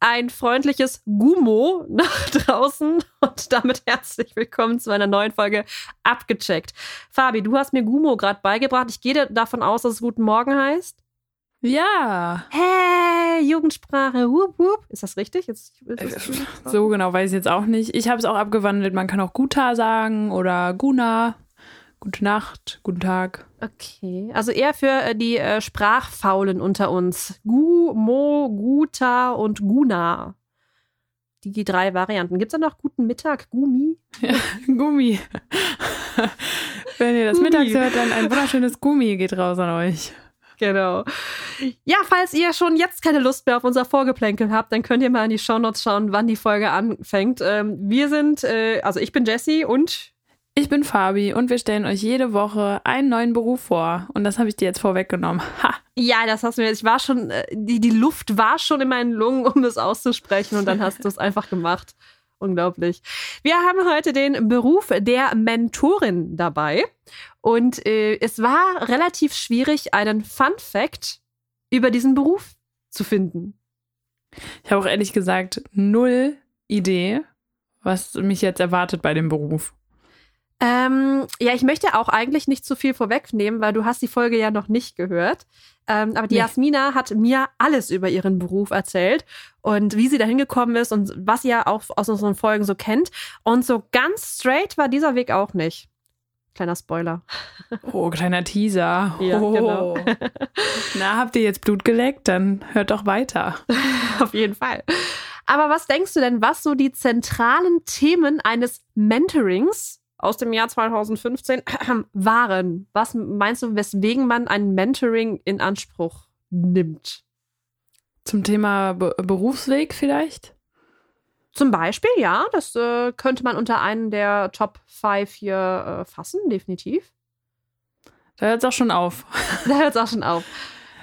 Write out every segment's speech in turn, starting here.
ein freundliches Gummo nach draußen und damit herzlich willkommen zu einer neuen Folge Abgecheckt. Fabi, du hast mir Gummo gerade beigebracht. Ich gehe davon aus, dass es Guten Morgen heißt. Ja. Hey, Jugendsprache. Wup, wup. Ist das richtig? Jetzt, ist das so genau weiß ich jetzt auch nicht. Ich habe es auch abgewandelt. Man kann auch Guta sagen oder Guna. Gute Nacht, guten Tag. Okay, also eher für äh, die äh, Sprachfaulen unter uns. Gu, Mo, Guta und Guna. Die, die drei Varianten. Gibt es da noch guten Mittag? Gumi? Ja, Gummi. Wenn ihr das Gummi. mittags hört, dann ein wunderschönes Gummi geht raus an euch. Genau. Ja, falls ihr schon jetzt keine Lust mehr auf unser Vorgeplänkel habt, dann könnt ihr mal in die Shownotes schauen, wann die Folge anfängt. Ähm, wir sind, äh, also ich bin Jessie und ich bin Fabi und wir stellen euch jede Woche einen neuen Beruf vor. Und das habe ich dir jetzt vorweggenommen. Ha. Ja, das hast du mir. Ich war schon, äh, die, die Luft war schon in meinen Lungen, um es auszusprechen. Und dann hast du es einfach gemacht. Unglaublich. Wir haben heute den Beruf der Mentorin dabei. Und äh, es war relativ schwierig, einen Fun Fact über diesen Beruf zu finden. Ich habe auch ehrlich gesagt null Idee, was mich jetzt erwartet bei dem Beruf. Ähm, ja, ich möchte auch eigentlich nicht zu viel vorwegnehmen, weil du hast die Folge ja noch nicht gehört. Ähm, aber die nee. Jasmina hat mir alles über ihren Beruf erzählt und wie sie da hingekommen ist und was ihr auch aus unseren Folgen so kennt. Und so ganz straight war dieser Weg auch nicht. Kleiner Spoiler. Oh, kleiner Teaser. Ja, oh. genau. Na, habt ihr jetzt Blut geleckt? Dann hört doch weiter. Auf jeden Fall. Aber was denkst du denn, was so die zentralen Themen eines Mentorings aus dem Jahr 2015 waren. Was meinst du, weswegen man ein Mentoring in Anspruch nimmt? Zum Thema Be Berufsweg vielleicht? Zum Beispiel, ja. Das äh, könnte man unter einen der Top 5 hier äh, fassen, definitiv. Da hört es auch schon auf. Da hört es auch schon auf.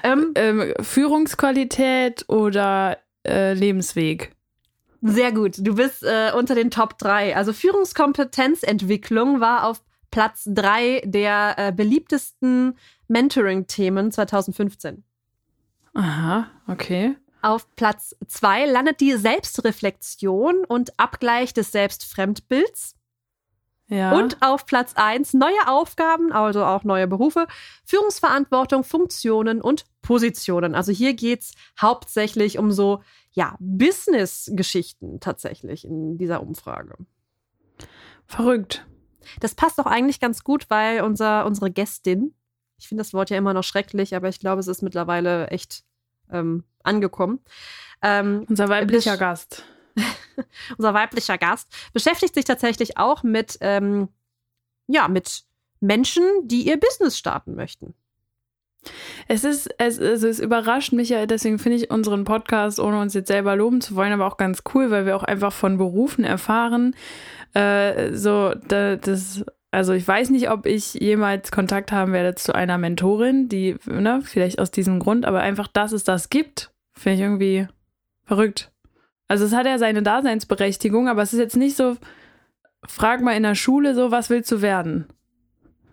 Ähm, ähm, Führungsqualität oder äh, Lebensweg? Sehr gut. Du bist äh, unter den Top 3. Also Führungskompetenzentwicklung war auf Platz 3 der äh, beliebtesten Mentoring-Themen 2015. Aha, okay. Auf Platz 2 landet die Selbstreflexion und Abgleich des Selbstfremdbilds. Ja. Und auf Platz 1 neue Aufgaben, also auch neue Berufe, Führungsverantwortung, Funktionen und Positionen. Also hier geht es hauptsächlich um so ja, Business-Geschichten tatsächlich in dieser Umfrage. Verrückt. Das passt auch eigentlich ganz gut, weil unser, unsere Gästin, ich finde das Wort ja immer noch schrecklich, aber ich glaube, es ist mittlerweile echt ähm, angekommen. Ähm, unser weiblicher Gast. unser weiblicher Gast beschäftigt sich tatsächlich auch mit, ähm, ja, mit Menschen, die ihr Business starten möchten. Es ist, es, also es überrascht mich ja, deswegen finde ich unseren Podcast, ohne uns jetzt selber loben zu wollen, aber auch ganz cool, weil wir auch einfach von Berufen erfahren. Äh, so, da, das, also ich weiß nicht, ob ich jemals Kontakt haben werde zu einer Mentorin, die, ne, vielleicht aus diesem Grund, aber einfach, dass es das gibt, finde ich irgendwie verrückt. Also es hat ja seine Daseinsberechtigung, aber es ist jetzt nicht so, frag mal in der Schule so, was willst du werden?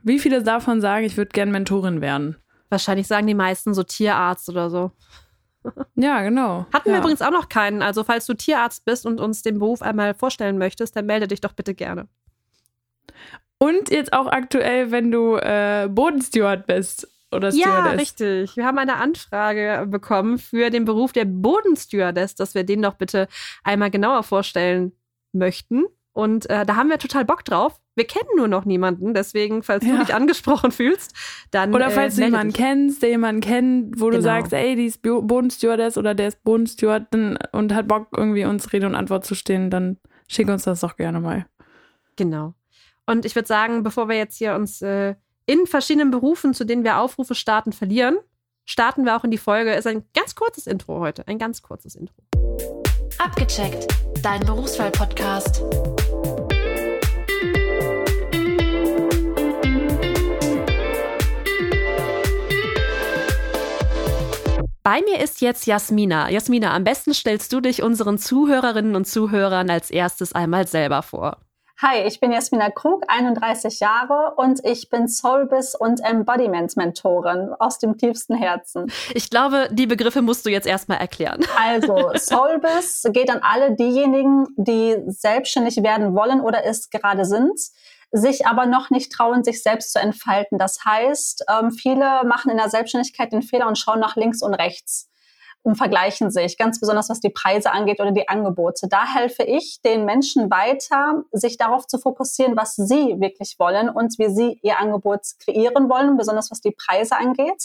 Wie viele davon sagen, ich würde gern Mentorin werden? Wahrscheinlich sagen die meisten so Tierarzt oder so. Ja, genau. Hatten ja. wir übrigens auch noch keinen. Also, falls du Tierarzt bist und uns den Beruf einmal vorstellen möchtest, dann melde dich doch bitte gerne. Und jetzt auch aktuell, wenn du äh, Bodensteward bist oder Stewardess. Ja, richtig. Wir haben eine Anfrage bekommen für den Beruf der Bodenstewardess, dass wir den doch bitte einmal genauer vorstellen möchten. Und äh, da haben wir total Bock drauf. Wir kennen nur noch niemanden, deswegen, falls ja. du dich angesprochen fühlst, dann. Oder falls äh, du jemanden dich. kennst, der jemanden kennt, wo genau. du sagst, ey, die ist Bodenstewardess oder der ist Bodensteward und hat Bock, irgendwie uns Rede und Antwort zu stehen, dann schick uns das doch gerne mal. Genau. Und ich würde sagen, bevor wir jetzt hier uns äh, in verschiedenen Berufen, zu denen wir Aufrufe starten, verlieren, starten wir auch in die Folge. Ist ein ganz kurzes Intro heute, ein ganz kurzes Intro. Abgecheckt, dein Berufswahl-Podcast. Bei mir ist jetzt Jasmina. Jasmina, am besten stellst du dich unseren Zuhörerinnen und Zuhörern als erstes einmal selber vor. Hi, ich bin Jasmina Krug, 31 Jahre und ich bin Soulbiz und Embodiment Mentorin aus dem tiefsten Herzen. Ich glaube, die Begriffe musst du jetzt erstmal erklären. Also, Soulbiz geht an alle diejenigen, die selbstständig werden wollen oder es gerade sind sich aber noch nicht trauen, sich selbst zu entfalten. Das heißt, ähm, viele machen in der Selbstständigkeit den Fehler und schauen nach links und rechts und vergleichen sich, ganz besonders was die Preise angeht oder die Angebote. Da helfe ich den Menschen weiter, sich darauf zu fokussieren, was sie wirklich wollen und wie sie ihr Angebot kreieren wollen, besonders was die Preise angeht.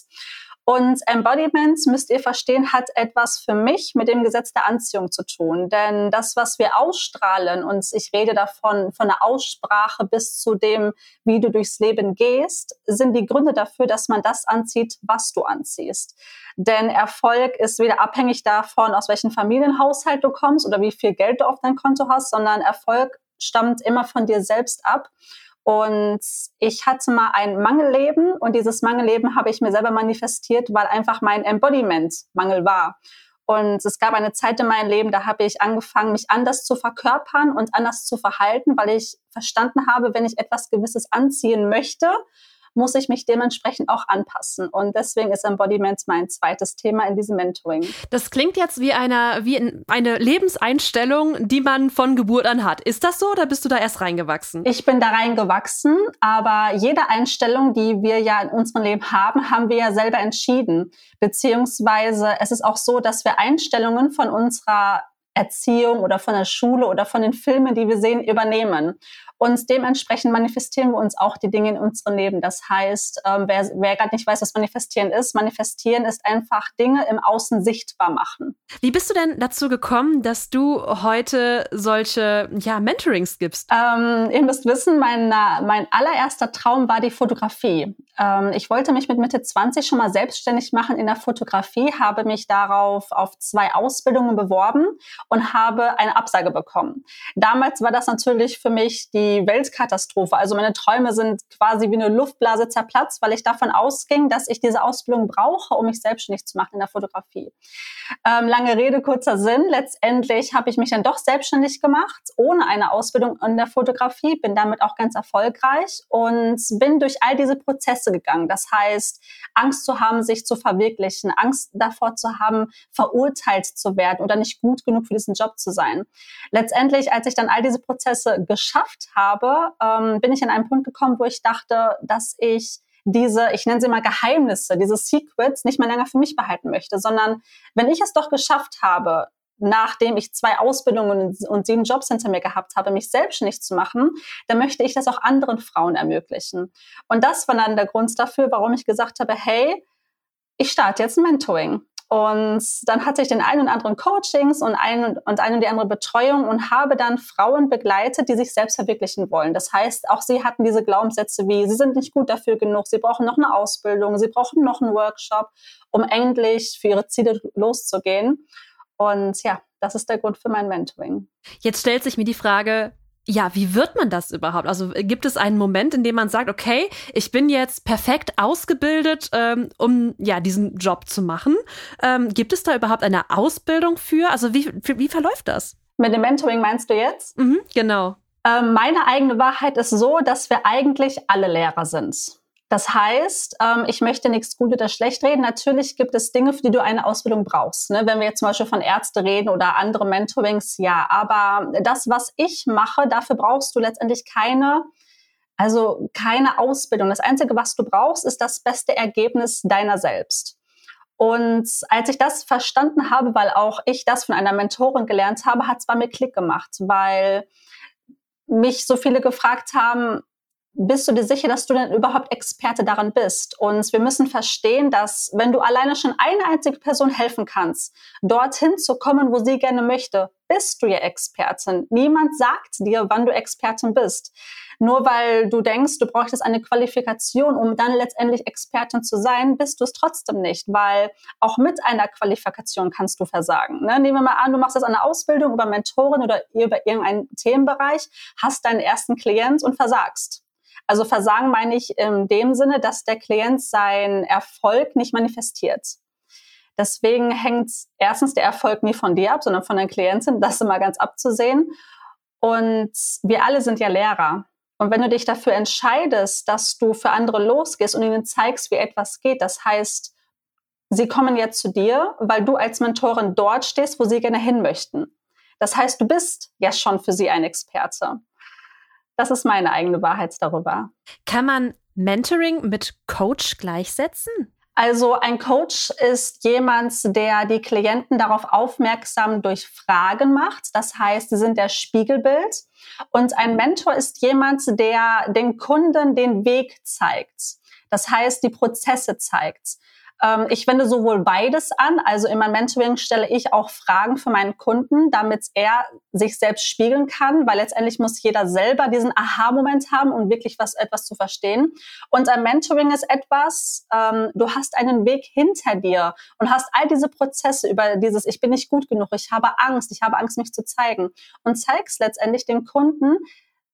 Und Embodiment, müsst ihr verstehen, hat etwas für mich mit dem Gesetz der Anziehung zu tun. Denn das, was wir ausstrahlen, und ich rede davon, von der Aussprache bis zu dem, wie du durchs Leben gehst, sind die Gründe dafür, dass man das anzieht, was du anziehst. Denn Erfolg ist weder abhängig davon, aus welchem Familienhaushalt du kommst oder wie viel Geld du auf dein Konto hast, sondern Erfolg stammt immer von dir selbst ab. Und ich hatte mal ein Mangelleben und dieses Mangelleben habe ich mir selber manifestiert, weil einfach mein Embodiment Mangel war. Und es gab eine Zeit in meinem Leben, da habe ich angefangen, mich anders zu verkörpern und anders zu verhalten, weil ich verstanden habe, wenn ich etwas Gewisses anziehen möchte, muss ich mich dementsprechend auch anpassen. Und deswegen ist Embodiment mein zweites Thema in diesem Mentoring. Das klingt jetzt wie eine, wie eine Lebenseinstellung, die man von Geburt an hat. Ist das so oder bist du da erst reingewachsen? Ich bin da reingewachsen, aber jede Einstellung, die wir ja in unserem Leben haben, haben wir ja selber entschieden. Beziehungsweise es ist auch so, dass wir Einstellungen von unserer Erziehung oder von der Schule oder von den Filmen, die wir sehen, übernehmen. Und dementsprechend manifestieren wir uns auch die Dinge in unserem Leben. Das heißt, ähm, wer, wer gerade nicht weiß, was manifestieren ist, manifestieren ist einfach Dinge im Außen sichtbar machen. Wie bist du denn dazu gekommen, dass du heute solche ja, Mentorings gibst? Ähm, ihr müsst wissen, mein, mein allererster Traum war die Fotografie. Ähm, ich wollte mich mit Mitte 20 schon mal selbstständig machen in der Fotografie, habe mich darauf auf zwei Ausbildungen beworben und habe eine Absage bekommen. Damals war das natürlich für mich die Weltkatastrophe. Also meine Träume sind quasi wie eine Luftblase zerplatzt, weil ich davon ausging, dass ich diese Ausbildung brauche, um mich selbstständig zu machen in der Fotografie. Ähm, lange Rede, kurzer Sinn. Letztendlich habe ich mich dann doch selbstständig gemacht, ohne eine Ausbildung in der Fotografie, bin damit auch ganz erfolgreich und bin durch all diese Prozesse gegangen. Das heißt, Angst zu haben, sich zu verwirklichen, Angst davor zu haben, verurteilt zu werden oder nicht gut genug für diesen Job zu sein. Letztendlich, als ich dann all diese Prozesse geschafft habe, ähm, bin ich an einen Punkt gekommen, wo ich dachte, dass ich diese, ich nenne sie mal Geheimnisse, diese Secrets nicht mehr länger für mich behalten möchte, sondern wenn ich es doch geschafft habe, nachdem ich zwei Ausbildungen und sieben Jobs hinter mir gehabt habe, mich selbstständig zu machen, dann möchte ich das auch anderen Frauen ermöglichen. Und das war dann der Grund dafür, warum ich gesagt habe, hey, ich starte jetzt ein Mentoring. Und dann hatte ich den einen und anderen Coachings und ein und eine und die andere Betreuung und habe dann Frauen begleitet, die sich selbst verwirklichen wollen. Das heißt, auch sie hatten diese Glaubenssätze wie, sie sind nicht gut dafür genug, sie brauchen noch eine Ausbildung, sie brauchen noch einen Workshop, um endlich für ihre Ziele loszugehen. Und ja, das ist der Grund für mein Mentoring. Jetzt stellt sich mir die Frage, ja, wie wird man das überhaupt? Also äh, gibt es einen Moment, in dem man sagt, okay, ich bin jetzt perfekt ausgebildet, ähm, um ja diesen Job zu machen? Ähm, gibt es da überhaupt eine Ausbildung für? Also wie, wie, wie verläuft das? Mit dem Mentoring meinst du jetzt? Mhm, genau. Ähm, meine eigene Wahrheit ist so, dass wir eigentlich alle Lehrer sind. Das heißt, ähm, ich möchte nichts gut oder schlecht reden. Natürlich gibt es Dinge, für die du eine Ausbildung brauchst. Ne? Wenn wir jetzt zum Beispiel von Ärzte reden oder andere Mentorings, ja. Aber das, was ich mache, dafür brauchst du letztendlich keine, also keine Ausbildung. Das Einzige, was du brauchst, ist das beste Ergebnis deiner selbst. Und als ich das verstanden habe, weil auch ich das von einer Mentorin gelernt habe, hat es bei mir Klick gemacht, weil mich so viele gefragt haben, bist du dir sicher, dass du denn überhaupt Experte daran bist? Und wir müssen verstehen, dass wenn du alleine schon eine einzige Person helfen kannst, dorthin zu kommen, wo sie gerne möchte, bist du ja Expertin. Niemand sagt dir, wann du Expertin bist. Nur weil du denkst, du bräuchtest eine Qualifikation, um dann letztendlich Expertin zu sein, bist du es trotzdem nicht, weil auch mit einer Qualifikation kannst du versagen. Ne? Nehmen wir mal an, du machst jetzt eine Ausbildung über Mentoren oder über irgendeinen Themenbereich, hast deinen ersten Klient und versagst also Versagen meine ich in dem Sinne, dass der Klient seinen Erfolg nicht manifestiert. Deswegen hängt erstens der Erfolg nie von dir ab, sondern von der Klientin, das ist immer ganz abzusehen. Und wir alle sind ja Lehrer. Und wenn du dich dafür entscheidest, dass du für andere losgehst und ihnen zeigst, wie etwas geht, das heißt, sie kommen jetzt zu dir, weil du als Mentorin dort stehst, wo sie gerne hin möchten. Das heißt, du bist ja schon für sie ein Experte. Das ist meine eigene Wahrheit darüber. Kann man Mentoring mit Coach gleichsetzen? Also ein Coach ist jemand, der die Klienten darauf aufmerksam durch Fragen macht. Das heißt, sie sind der Spiegelbild. Und ein Mentor ist jemand, der den Kunden den Weg zeigt. Das heißt, die Prozesse zeigt. Ähm, ich wende sowohl beides an, also in meinem Mentoring stelle ich auch Fragen für meinen Kunden, damit er sich selbst spiegeln kann, weil letztendlich muss jeder selber diesen Aha-Moment haben, um wirklich was etwas zu verstehen. Und ein Mentoring ist etwas, ähm, du hast einen Weg hinter dir und hast all diese Prozesse über dieses, ich bin nicht gut genug, ich habe Angst, ich habe Angst, mich zu zeigen und zeigst letztendlich dem Kunden,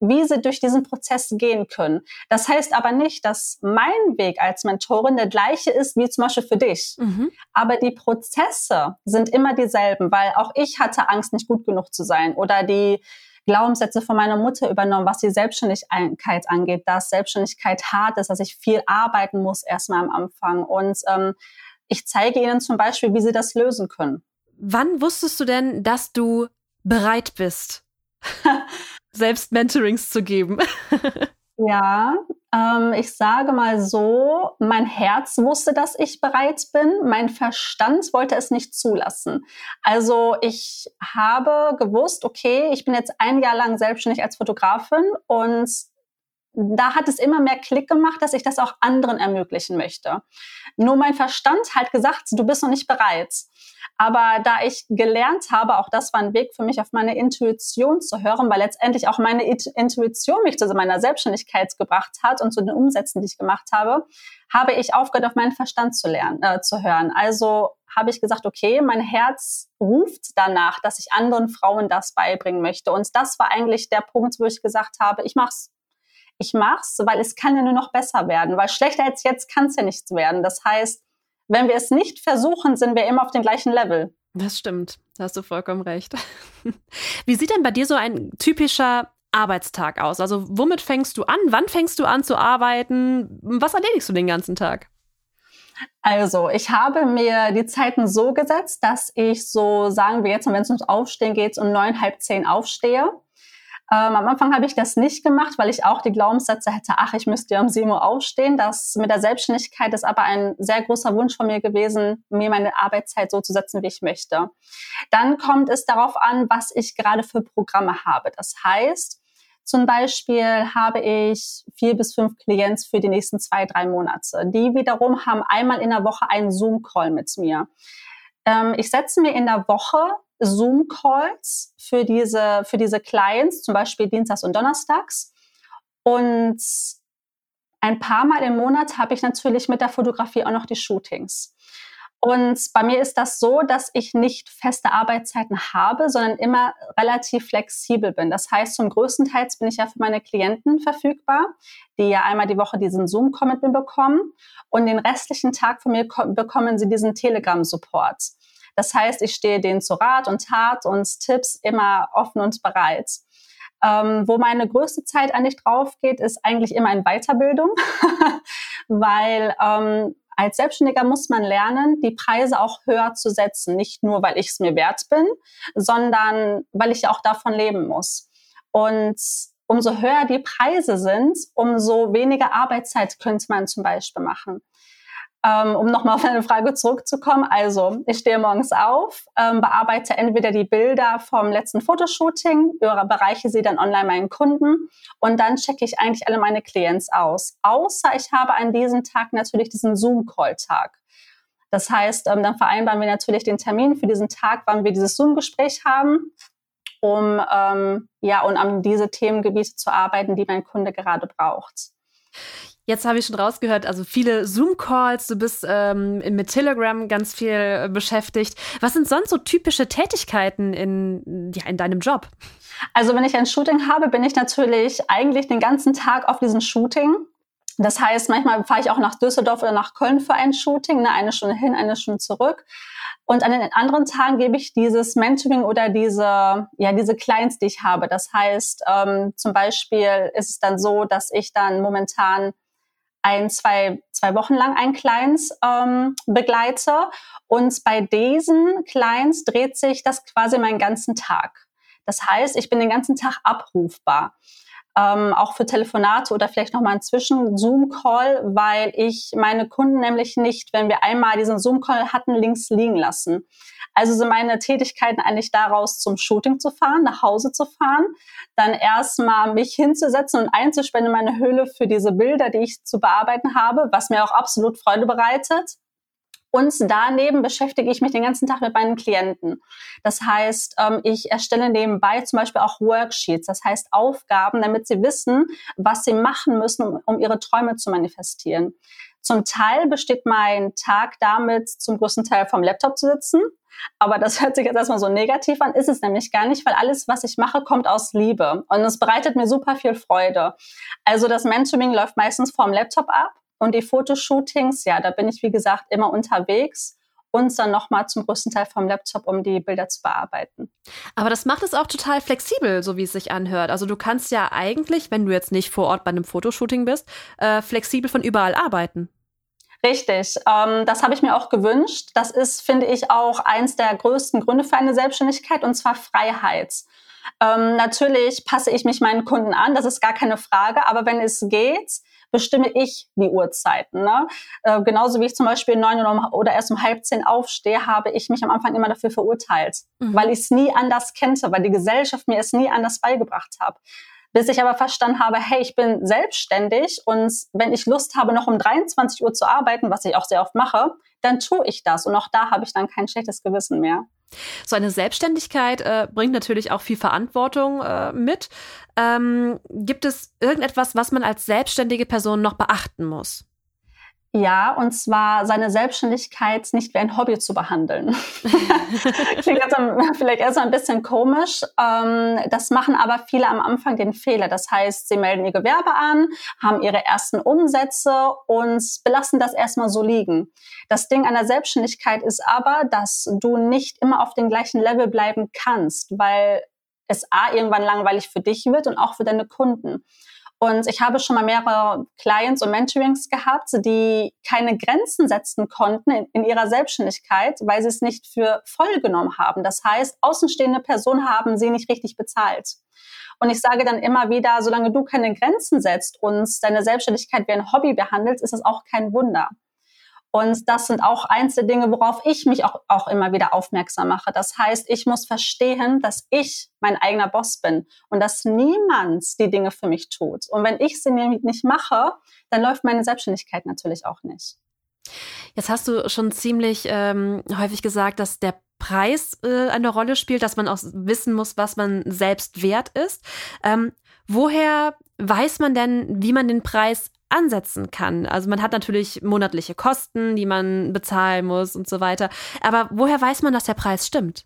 wie sie durch diesen Prozess gehen können. Das heißt aber nicht, dass mein Weg als Mentorin der gleiche ist wie zum Beispiel für dich. Mhm. Aber die Prozesse sind immer dieselben, weil auch ich hatte Angst, nicht gut genug zu sein oder die Glaubenssätze von meiner Mutter übernommen, was die Selbstständigkeit angeht, dass Selbstständigkeit hart ist, dass ich viel arbeiten muss erstmal am Anfang. Und ähm, ich zeige ihnen zum Beispiel, wie sie das lösen können. Wann wusstest du denn, dass du bereit bist? selbst Mentorings zu geben? ja, ähm, ich sage mal so, mein Herz wusste, dass ich bereit bin, mein Verstand wollte es nicht zulassen. Also ich habe gewusst, okay, ich bin jetzt ein Jahr lang selbstständig als Fotografin und da hat es immer mehr Klick gemacht, dass ich das auch anderen ermöglichen möchte. Nur mein Verstand hat gesagt, du bist noch nicht bereit. Aber da ich gelernt habe, auch das war ein Weg für mich, auf meine Intuition zu hören, weil letztendlich auch meine Intuition mich zu meiner Selbstständigkeit gebracht hat und zu den Umsätzen, die ich gemacht habe, habe ich aufgehört, auf meinen Verstand zu lernen, äh, zu hören. Also habe ich gesagt, okay, mein Herz ruft danach, dass ich anderen Frauen das beibringen möchte. Und das war eigentlich der Punkt, wo ich gesagt habe, ich mach's. Ich mach's, weil es kann ja nur noch besser werden, weil schlechter als jetzt kann es ja nichts werden. Das heißt, wenn wir es nicht versuchen, sind wir immer auf dem gleichen Level. Das stimmt. Da hast du vollkommen recht. Wie sieht denn bei dir so ein typischer Arbeitstag aus? Also womit fängst du an? Wann fängst du an zu arbeiten? Was erledigst du den ganzen Tag? Also, ich habe mir die Zeiten so gesetzt, dass ich so, sagen wir jetzt, wenn es ums Aufstehen geht, um neun, halb zehn aufstehe. Ähm, am Anfang habe ich das nicht gemacht, weil ich auch die Glaubenssätze hätte, ach, ich müsste ja um 7 Uhr aufstehen. Das mit der Selbstständigkeit ist aber ein sehr großer Wunsch von mir gewesen, mir meine Arbeitszeit so zu setzen, wie ich möchte. Dann kommt es darauf an, was ich gerade für Programme habe. Das heißt, zum Beispiel habe ich vier bis fünf Klients für die nächsten zwei, drei Monate. Die wiederum haben einmal in der Woche einen Zoom-Call mit mir. Ähm, ich setze mir in der Woche Zoom-Calls für diese, für diese Clients, zum Beispiel Dienstags und Donnerstags. Und ein paar Mal im Monat habe ich natürlich mit der Fotografie auch noch die Shootings. Und bei mir ist das so, dass ich nicht feste Arbeitszeiten habe, sondern immer relativ flexibel bin. Das heißt, zum größten Teil bin ich ja für meine Klienten verfügbar, die ja einmal die Woche diesen Zoom-Call mit mir bekommen. Und den restlichen Tag von mir bekommen sie diesen Telegram-Support. Das heißt, ich stehe denen zu Rat und Tat und Tipps immer offen und bereit. Ähm, wo meine größte Zeit eigentlich drauf geht, ist eigentlich immer in Weiterbildung, weil ähm, als Selbstständiger muss man lernen, die Preise auch höher zu setzen. Nicht nur, weil ich es mir wert bin, sondern weil ich auch davon leben muss. Und umso höher die Preise sind, umso weniger Arbeitszeit könnte man zum Beispiel machen. Ähm, um nochmal auf deine Frage zurückzukommen. Also, ich stehe morgens auf, ähm, bearbeite entweder die Bilder vom letzten Fotoshooting, bereiche sie dann online meinen Kunden und dann checke ich eigentlich alle meine Clients aus. Außer ich habe an diesem Tag natürlich diesen Zoom-Call-Tag. Das heißt, ähm, dann vereinbaren wir natürlich den Termin für diesen Tag, wann wir dieses Zoom-Gespräch haben, um ähm, ja und an diese Themengebiete zu arbeiten, die mein Kunde gerade braucht. Jetzt habe ich schon rausgehört, also viele Zoom-Calls, du bist ähm, mit Telegram ganz viel äh, beschäftigt. Was sind sonst so typische Tätigkeiten in, ja, in deinem Job? Also wenn ich ein Shooting habe, bin ich natürlich eigentlich den ganzen Tag auf diesem Shooting. Das heißt, manchmal fahre ich auch nach Düsseldorf oder nach Köln für ein Shooting, ne, eine Stunde hin, eine Stunde zurück. Und an den anderen Tagen gebe ich dieses Mentoring oder diese, ja, diese Clients, die ich habe. Das heißt, ähm, zum Beispiel ist es dann so, dass ich dann momentan ein, zwei, zwei Wochen lang ein Clients ähm, begleite. Und bei diesen Clients dreht sich das quasi meinen ganzen Tag. Das heißt, ich bin den ganzen Tag abrufbar ähm, auch für Telefonate oder vielleicht nochmal einen Zwischen-Zoom-Call, weil ich meine Kunden nämlich nicht, wenn wir einmal diesen Zoom-Call hatten, links liegen lassen. Also sind meine Tätigkeiten eigentlich daraus, zum Shooting zu fahren, nach Hause zu fahren, dann erstmal mich hinzusetzen und einzuspannen in meine Höhle für diese Bilder, die ich zu bearbeiten habe, was mir auch absolut Freude bereitet. Und daneben beschäftige ich mich den ganzen Tag mit meinen Klienten. Das heißt, ähm, ich erstelle nebenbei zum Beispiel auch Worksheets, das heißt Aufgaben, damit sie wissen, was sie machen müssen, um ihre Träume zu manifestieren. Zum Teil besteht mein Tag damit, zum größten Teil vom Laptop zu sitzen. Aber das hört sich jetzt erstmal so negativ an, ist es nämlich gar nicht, weil alles, was ich mache, kommt aus Liebe. Und es bereitet mir super viel Freude. Also das Mentoring läuft meistens vorm Laptop ab. Und die Fotoshootings, ja, da bin ich, wie gesagt, immer unterwegs und dann nochmal zum größten Teil vom Laptop, um die Bilder zu bearbeiten. Aber das macht es auch total flexibel, so wie es sich anhört. Also du kannst ja eigentlich, wenn du jetzt nicht vor Ort bei einem Fotoshooting bist, äh, flexibel von überall arbeiten. Richtig, ähm, das habe ich mir auch gewünscht. Das ist, finde ich, auch eins der größten Gründe für eine Selbstständigkeit, und zwar Freiheit. Ähm, natürlich passe ich mich meinen Kunden an, das ist gar keine Frage, aber wenn es geht, bestimme ich die Uhrzeiten. Ne? Äh, genauso wie ich zum Beispiel neun oder erst um halb zehn aufstehe, habe ich mich am Anfang immer dafür verurteilt, mhm. weil ich es nie anders kannte, weil die Gesellschaft mir es nie anders beigebracht hat. Bis ich aber verstanden habe, hey, ich bin selbstständig und wenn ich Lust habe, noch um 23 Uhr zu arbeiten, was ich auch sehr oft mache, dann tue ich das. Und auch da habe ich dann kein schlechtes Gewissen mehr. So eine Selbstständigkeit äh, bringt natürlich auch viel Verantwortung äh, mit. Ähm, gibt es irgendetwas, was man als selbstständige Person noch beachten muss? Ja, und zwar seine Selbstständigkeit nicht wie ein Hobby zu behandeln. Klingt jetzt vielleicht erst ein bisschen komisch. Ähm, das machen aber viele am Anfang den Fehler. Das heißt, sie melden ihr Gewerbe an, haben ihre ersten Umsätze und belassen das erstmal so liegen. Das Ding an der Selbstständigkeit ist aber, dass du nicht immer auf dem gleichen Level bleiben kannst, weil es A irgendwann langweilig für dich wird und auch für deine Kunden. Und ich habe schon mal mehrere Clients und Mentorings gehabt, die keine Grenzen setzen konnten in, in ihrer Selbstständigkeit, weil sie es nicht für voll genommen haben. Das heißt, außenstehende Personen haben sie nicht richtig bezahlt. Und ich sage dann immer wieder, solange du keine Grenzen setzt und deine Selbstständigkeit wie ein Hobby behandelst, ist es auch kein Wunder. Und das sind auch der Dinge, worauf ich mich auch, auch immer wieder aufmerksam mache. Das heißt, ich muss verstehen, dass ich mein eigener Boss bin und dass niemand die Dinge für mich tut. Und wenn ich sie nicht mache, dann läuft meine Selbstständigkeit natürlich auch nicht. Jetzt hast du schon ziemlich ähm, häufig gesagt, dass der Preis äh, eine Rolle spielt, dass man auch wissen muss, was man selbst wert ist. Ähm, woher weiß man denn, wie man den Preis ansetzen kann. Also man hat natürlich monatliche Kosten, die man bezahlen muss und so weiter. Aber woher weiß man, dass der Preis stimmt?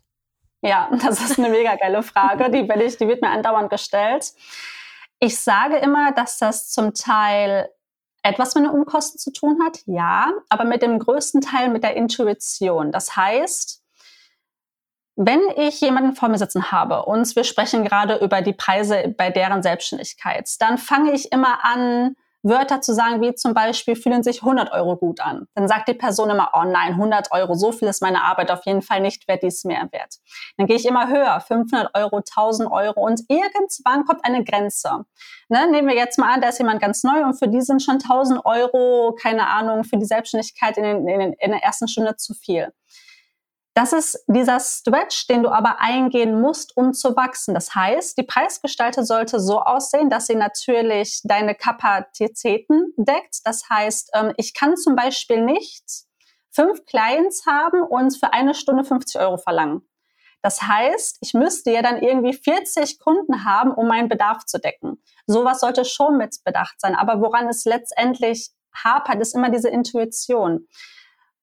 Ja, das ist eine mega geile Frage. Die, ich, die wird mir andauernd gestellt. Ich sage immer, dass das zum Teil etwas mit den Umkosten zu tun hat, ja, aber mit dem größten Teil mit der Intuition. Das heißt, wenn ich jemanden vor mir sitzen habe und wir sprechen gerade über die Preise bei deren Selbstständigkeit, dann fange ich immer an, Wörter zu sagen, wie zum Beispiel fühlen sich 100 Euro gut an. Dann sagt die Person immer, oh nein, 100 Euro, so viel ist meine Arbeit auf jeden Fall nicht wert, dies mehr wert. Dann gehe ich immer höher, 500 Euro, 1000 Euro und irgendwann kommt eine Grenze. Ne, nehmen wir jetzt mal an, da ist jemand ganz neu und für die sind schon 1000 Euro, keine Ahnung, für die Selbstständigkeit in, den, in, den, in der ersten Stunde zu viel. Das ist dieser Stretch, den du aber eingehen musst, um zu wachsen. Das heißt, die Preisgestaltung sollte so aussehen, dass sie natürlich deine Kapazitäten deckt. Das heißt, ähm, ich kann zum Beispiel nicht fünf Clients haben und für eine Stunde 50 Euro verlangen. Das heißt, ich müsste ja dann irgendwie 40 Kunden haben, um meinen Bedarf zu decken. Sowas sollte schon mit Bedacht sein. Aber woran es letztendlich hapert, ist immer diese Intuition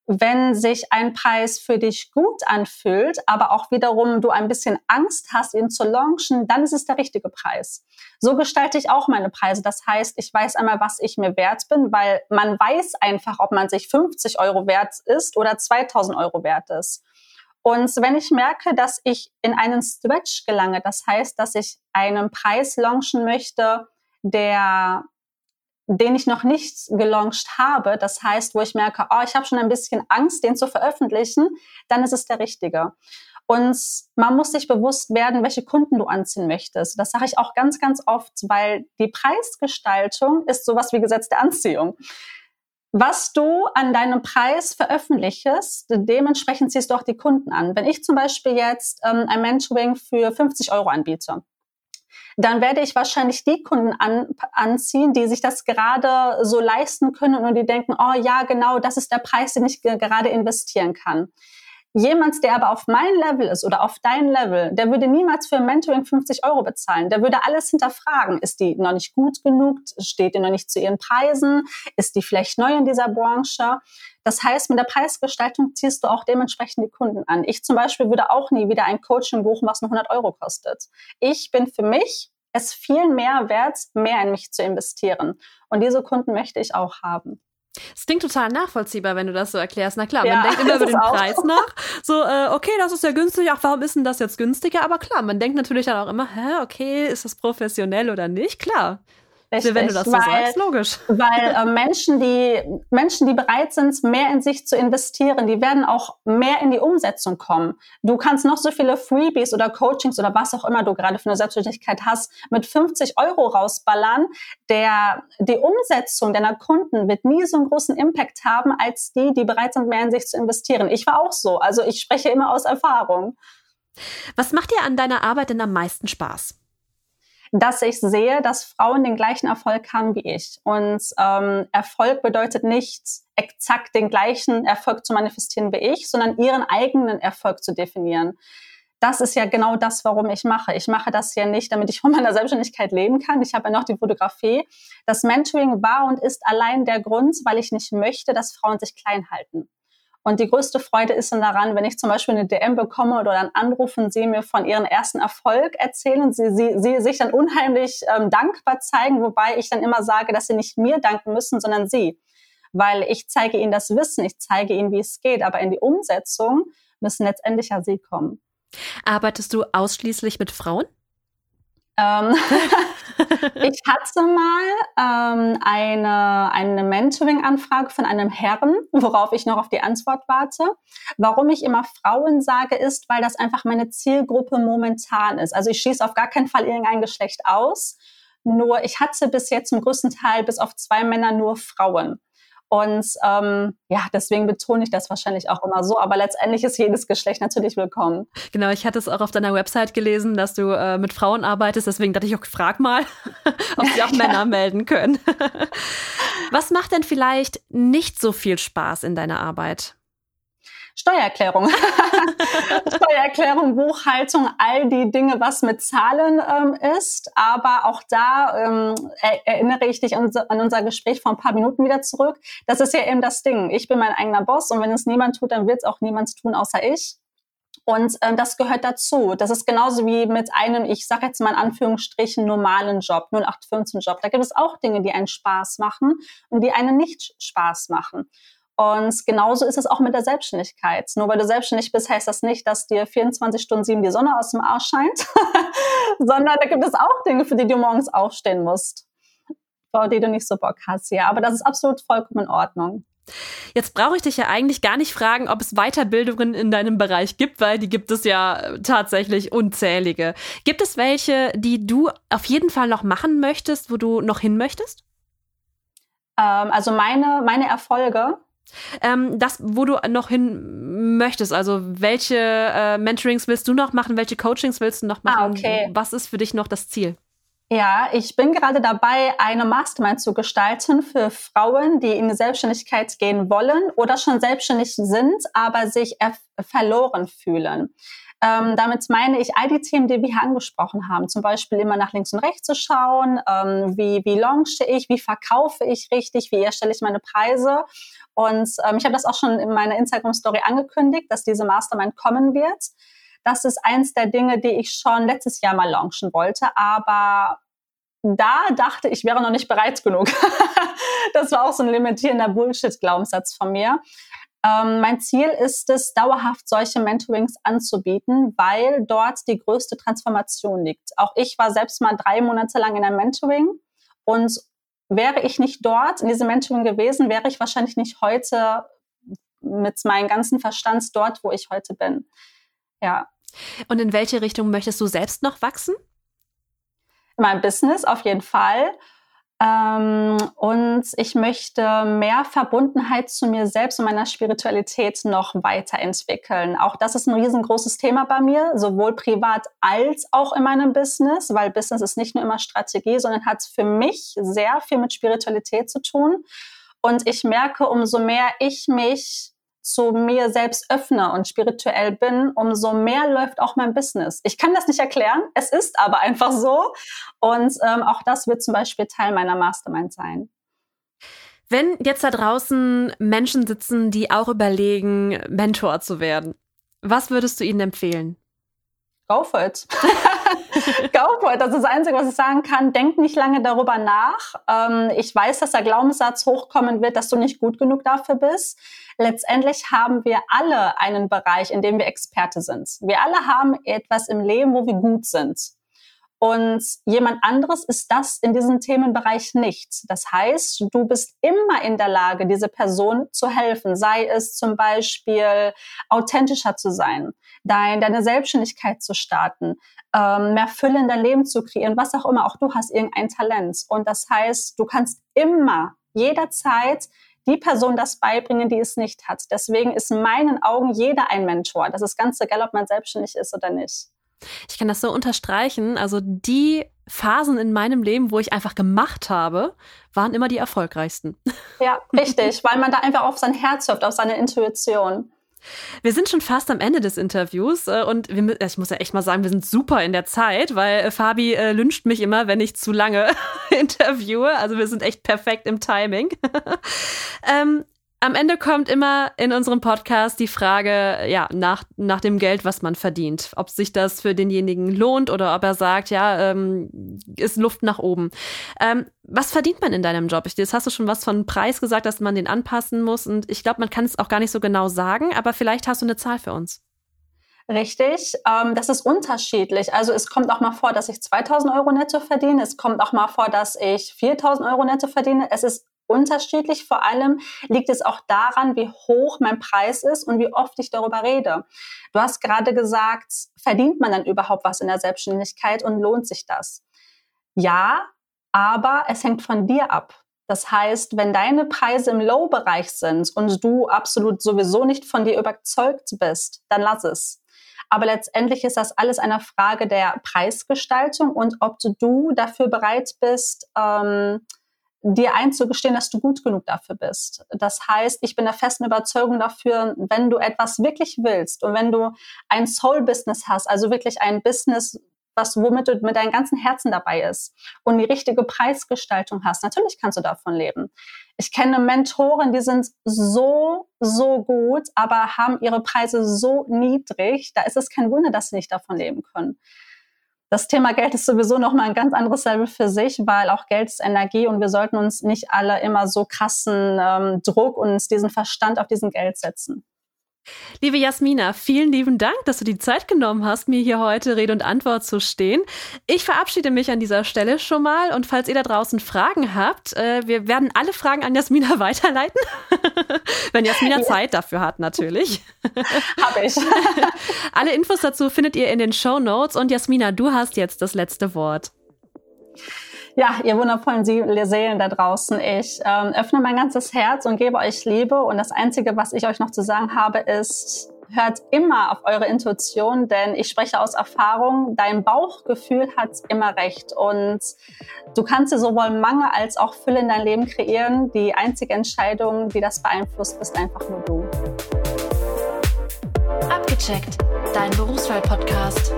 wenn sich ein Preis für dich gut anfühlt, aber auch wiederum du ein bisschen Angst hast, ihn zu launchen, dann ist es der richtige Preis. So gestalte ich auch meine Preise. Das heißt, ich weiß einmal, was ich mir wert bin, weil man weiß einfach, ob man sich 50 Euro wert ist oder 2000 Euro wert ist. Und wenn ich merke, dass ich in einen Stretch gelange, das heißt, dass ich einen Preis launchen möchte, der den ich noch nicht gelauncht habe, das heißt, wo ich merke, oh, ich habe schon ein bisschen Angst, den zu veröffentlichen, dann ist es der richtige. Und man muss sich bewusst werden, welche Kunden du anziehen möchtest. Das sage ich auch ganz, ganz oft, weil die Preisgestaltung ist sowas wie Gesetz der Anziehung. Was du an deinem Preis veröffentlichst, dementsprechend ziehst du auch die Kunden an. Wenn ich zum Beispiel jetzt ähm, ein Mentoring für 50 Euro anbiete, dann werde ich wahrscheinlich die Kunden an, anziehen, die sich das gerade so leisten können und die denken, oh ja, genau, das ist der Preis, den ich gerade investieren kann. Jemand, der aber auf mein Level ist oder auf dein Level, der würde niemals für Mentoring 50 Euro bezahlen. Der würde alles hinterfragen. Ist die noch nicht gut genug? Steht die noch nicht zu ihren Preisen? Ist die vielleicht neu in dieser Branche? Das heißt, mit der Preisgestaltung ziehst du auch dementsprechend die Kunden an. Ich zum Beispiel würde auch nie wieder ein Coaching buchen, was nur 100 Euro kostet. Ich bin für mich es viel mehr wert, mehr in mich zu investieren. Und diese Kunden möchte ich auch haben. Es klingt total nachvollziehbar, wenn du das so erklärst. Na klar, ja, man denkt immer über den Preis so. nach. So, äh, okay, das ist ja günstig. Ach, warum ist denn das jetzt günstiger? Aber klar, man denkt natürlich dann auch immer, hä, okay, ist das professionell oder nicht? Klar. Richtig, wenn du das weil, so sagst, logisch. Weil äh, Menschen, die Menschen, die bereit sind, mehr in sich zu investieren, die werden auch mehr in die Umsetzung kommen. Du kannst noch so viele Freebies oder Coachings oder was auch immer du gerade für eine Selbstständigkeit hast, mit 50 Euro rausballern. Der die Umsetzung deiner Kunden wird nie so einen großen Impact haben als die, die bereit sind, mehr in sich zu investieren. Ich war auch so. Also ich spreche immer aus Erfahrung. Was macht dir an deiner Arbeit denn am meisten Spaß? Dass ich sehe, dass Frauen den gleichen Erfolg haben wie ich. Und ähm, Erfolg bedeutet nicht exakt den gleichen Erfolg zu manifestieren wie ich, sondern ihren eigenen Erfolg zu definieren. Das ist ja genau das, warum ich mache. Ich mache das ja nicht, damit ich von meiner Selbstständigkeit leben kann. Ich habe ja noch die Fotografie. Das Mentoring war und ist allein der Grund, weil ich nicht möchte, dass Frauen sich klein halten. Und die größte Freude ist dann daran, wenn ich zum Beispiel eine DM bekomme oder einen Anruf und sie mir von ihrem ersten Erfolg erzählen, sie, sie, sie sich dann unheimlich ähm, dankbar zeigen, wobei ich dann immer sage, dass sie nicht mir danken müssen, sondern sie. Weil ich zeige ihnen das Wissen, ich zeige ihnen, wie es geht, aber in die Umsetzung müssen letztendlich ja sie kommen. Arbeitest du ausschließlich mit Frauen? Ich hatte mal ähm, eine, eine Mentoring-Anfrage von einem Herren, worauf ich noch auf die Antwort warte. Warum ich immer Frauen sage, ist, weil das einfach meine Zielgruppe momentan ist. Also ich schließe auf gar keinen Fall irgendein Geschlecht aus. Nur ich hatte bis jetzt zum größten Teil bis auf zwei Männer nur Frauen. Und ähm, ja, deswegen betone ich das wahrscheinlich auch immer so. Aber letztendlich ist jedes Geschlecht natürlich willkommen. Genau, ich hatte es auch auf deiner Website gelesen, dass du äh, mit Frauen arbeitest. Deswegen dachte ich auch, frag mal, ob sie auch Männer melden können. Was macht denn vielleicht nicht so viel Spaß in deiner Arbeit? Steuererklärung. Steuererklärung, Buchhaltung, all die Dinge, was mit Zahlen ähm, ist. Aber auch da ähm, erinnere ich dich an, an, unser Gespräch vor ein paar Minuten wieder zurück. Das ist ja eben das Ding. Ich bin mein eigener Boss und wenn es niemand tut, dann wird es auch niemand tun, außer ich. Und ähm, das gehört dazu. Das ist genauso wie mit einem, ich sage jetzt mal in Anführungsstrichen, normalen Job, 0815-Job. Da gibt es auch Dinge, die einen Spaß machen und die einen nicht Spaß machen. Und genauso ist es auch mit der Selbstständigkeit. Nur weil du selbstständig bist, heißt das nicht, dass dir 24 Stunden sieben die Sonne aus dem Arsch scheint, sondern da gibt es auch Dinge, für die du morgens aufstehen musst, vor die du nicht so Bock hast. Ja, aber das ist absolut vollkommen in Ordnung. Jetzt brauche ich dich ja eigentlich gar nicht fragen, ob es Weiterbildungen in deinem Bereich gibt, weil die gibt es ja tatsächlich unzählige. Gibt es welche, die du auf jeden Fall noch machen möchtest, wo du noch hin möchtest? Ähm, also meine, meine Erfolge ähm, das, wo du noch hin möchtest, also welche äh, Mentorings willst du noch machen, welche Coachings willst du noch machen? Ah, okay. Was ist für dich noch das Ziel? Ja, ich bin gerade dabei, eine Mastermind zu gestalten für Frauen, die in die Selbstständigkeit gehen wollen oder schon selbstständig sind, aber sich verloren fühlen. Ähm, damit meine ich all die Themen, die wir hier angesprochen haben. Zum Beispiel immer nach links und rechts zu schauen. Ähm, wie, wie launche ich? Wie verkaufe ich richtig? Wie erstelle ich meine Preise? Und ähm, ich habe das auch schon in meiner Instagram-Story angekündigt, dass diese Mastermind kommen wird. Das ist eins der Dinge, die ich schon letztes Jahr mal launchen wollte, aber da dachte ich, wäre noch nicht bereit genug. das war auch so ein limitierender Bullshit-Glaubenssatz von mir. Ähm, mein Ziel ist es, dauerhaft solche Mentorings anzubieten, weil dort die größte Transformation liegt. Auch ich war selbst mal drei Monate lang in einem Mentoring und wäre ich nicht dort in diesem Mentoring gewesen, wäre ich wahrscheinlich nicht heute mit meinem ganzen Verstand dort, wo ich heute bin. Ja. Und in welche Richtung möchtest du selbst noch wachsen? Mein Business auf jeden Fall. Ähm, und ich möchte mehr Verbundenheit zu mir selbst und meiner Spiritualität noch weiterentwickeln. Auch das ist ein riesengroßes Thema bei mir, sowohl privat als auch in meinem Business, weil Business ist nicht nur immer Strategie, sondern hat für mich sehr viel mit Spiritualität zu tun. Und ich merke, umso mehr ich mich zu mir selbst öffne und spirituell bin, umso mehr läuft auch mein Business. Ich kann das nicht erklären, es ist aber einfach so. Und ähm, auch das wird zum Beispiel Teil meiner Mastermind sein. Wenn jetzt da draußen Menschen sitzen, die auch überlegen, Mentor zu werden, was würdest du ihnen empfehlen? Go for it. It. Das ist das Einzige, was ich sagen kann. Denk nicht lange darüber nach. Ähm, ich weiß, dass der Glaubenssatz hochkommen wird, dass du nicht gut genug dafür bist. Letztendlich haben wir alle einen Bereich, in dem wir Experte sind. Wir alle haben etwas im Leben, wo wir gut sind. Und jemand anderes ist das in diesem Themenbereich nicht. Das heißt, du bist immer in der Lage, diese Person zu helfen, sei es zum Beispiel authentischer zu sein, dein, deine Selbstständigkeit zu starten, ähm, mehr Fülle in dein Leben zu kreieren, was auch immer. Auch du hast irgendein Talent. Und das heißt, du kannst immer, jederzeit die Person das beibringen, die es nicht hat. Deswegen ist in meinen Augen jeder ein Mentor. Das ist ganz egal, ob man selbstständig ist oder nicht. Ich kann das so unterstreichen. Also die Phasen in meinem Leben, wo ich einfach gemacht habe, waren immer die erfolgreichsten. Ja, richtig, weil man da einfach auf sein Herz hört, auf seine Intuition. Wir sind schon fast am Ende des Interviews äh, und wir, ich muss ja echt mal sagen, wir sind super in der Zeit, weil äh, Fabi äh, lünscht mich immer, wenn ich zu lange interviewe. Also wir sind echt perfekt im Timing. ähm, am Ende kommt immer in unserem Podcast die Frage, ja, nach, nach dem Geld, was man verdient. Ob sich das für denjenigen lohnt oder ob er sagt, ja, ähm, ist Luft nach oben. Ähm, was verdient man in deinem Job? Jetzt hast du schon was von Preis gesagt, dass man den anpassen muss. Und ich glaube, man kann es auch gar nicht so genau sagen, aber vielleicht hast du eine Zahl für uns. Richtig, ähm, das ist unterschiedlich. Also es kommt auch mal vor, dass ich 2000 Euro netto verdiene. Es kommt auch mal vor, dass ich 4000 Euro netto verdiene. Es ist unterschiedlich. Vor allem liegt es auch daran, wie hoch mein Preis ist und wie oft ich darüber rede. Du hast gerade gesagt, verdient man dann überhaupt was in der Selbstständigkeit und lohnt sich das? Ja, aber es hängt von dir ab. Das heißt, wenn deine Preise im Low-Bereich sind und du absolut sowieso nicht von dir überzeugt bist, dann lass es. Aber letztendlich ist das alles eine Frage der Preisgestaltung und ob du dafür bereit bist, ähm, dir einzugestehen, dass du gut genug dafür bist. Das heißt, ich bin der festen Überzeugung dafür, wenn du etwas wirklich willst und wenn du ein Soul-Business hast, also wirklich ein Business, was womit du mit deinem ganzen Herzen dabei ist und die richtige Preisgestaltung hast, natürlich kannst du davon leben. Ich kenne Mentoren, die sind so, so gut, aber haben ihre Preise so niedrig, da ist es kein Wunder, dass sie nicht davon leben können. Das Thema Geld ist sowieso nochmal ein ganz anderes Level für sich, weil auch Geld ist Energie und wir sollten uns nicht alle immer so krassen ähm, Druck und diesen Verstand auf diesen Geld setzen. Liebe Jasmina, vielen lieben Dank, dass du die Zeit genommen hast, mir hier heute Rede und Antwort zu stehen. Ich verabschiede mich an dieser Stelle schon mal und falls ihr da draußen Fragen habt, äh, wir werden alle Fragen an Jasmina weiterleiten. Wenn Jasmina ja. Zeit dafür hat, natürlich. Habe ich. alle Infos dazu findet ihr in den Show Notes und Jasmina, du hast jetzt das letzte Wort. Ja, ihr wundervollen Seelen da draußen, ich ähm, öffne mein ganzes Herz und gebe euch Liebe. Und das Einzige, was ich euch noch zu sagen habe, ist, hört immer auf eure Intuition, denn ich spreche aus Erfahrung, dein Bauchgefühl hat immer recht. Und du kannst dir sowohl Mangel als auch Fülle in dein Leben kreieren. Die einzige Entscheidung, die das beeinflusst, bist einfach nur du. Abgecheckt, dein Berufswahl-Podcast.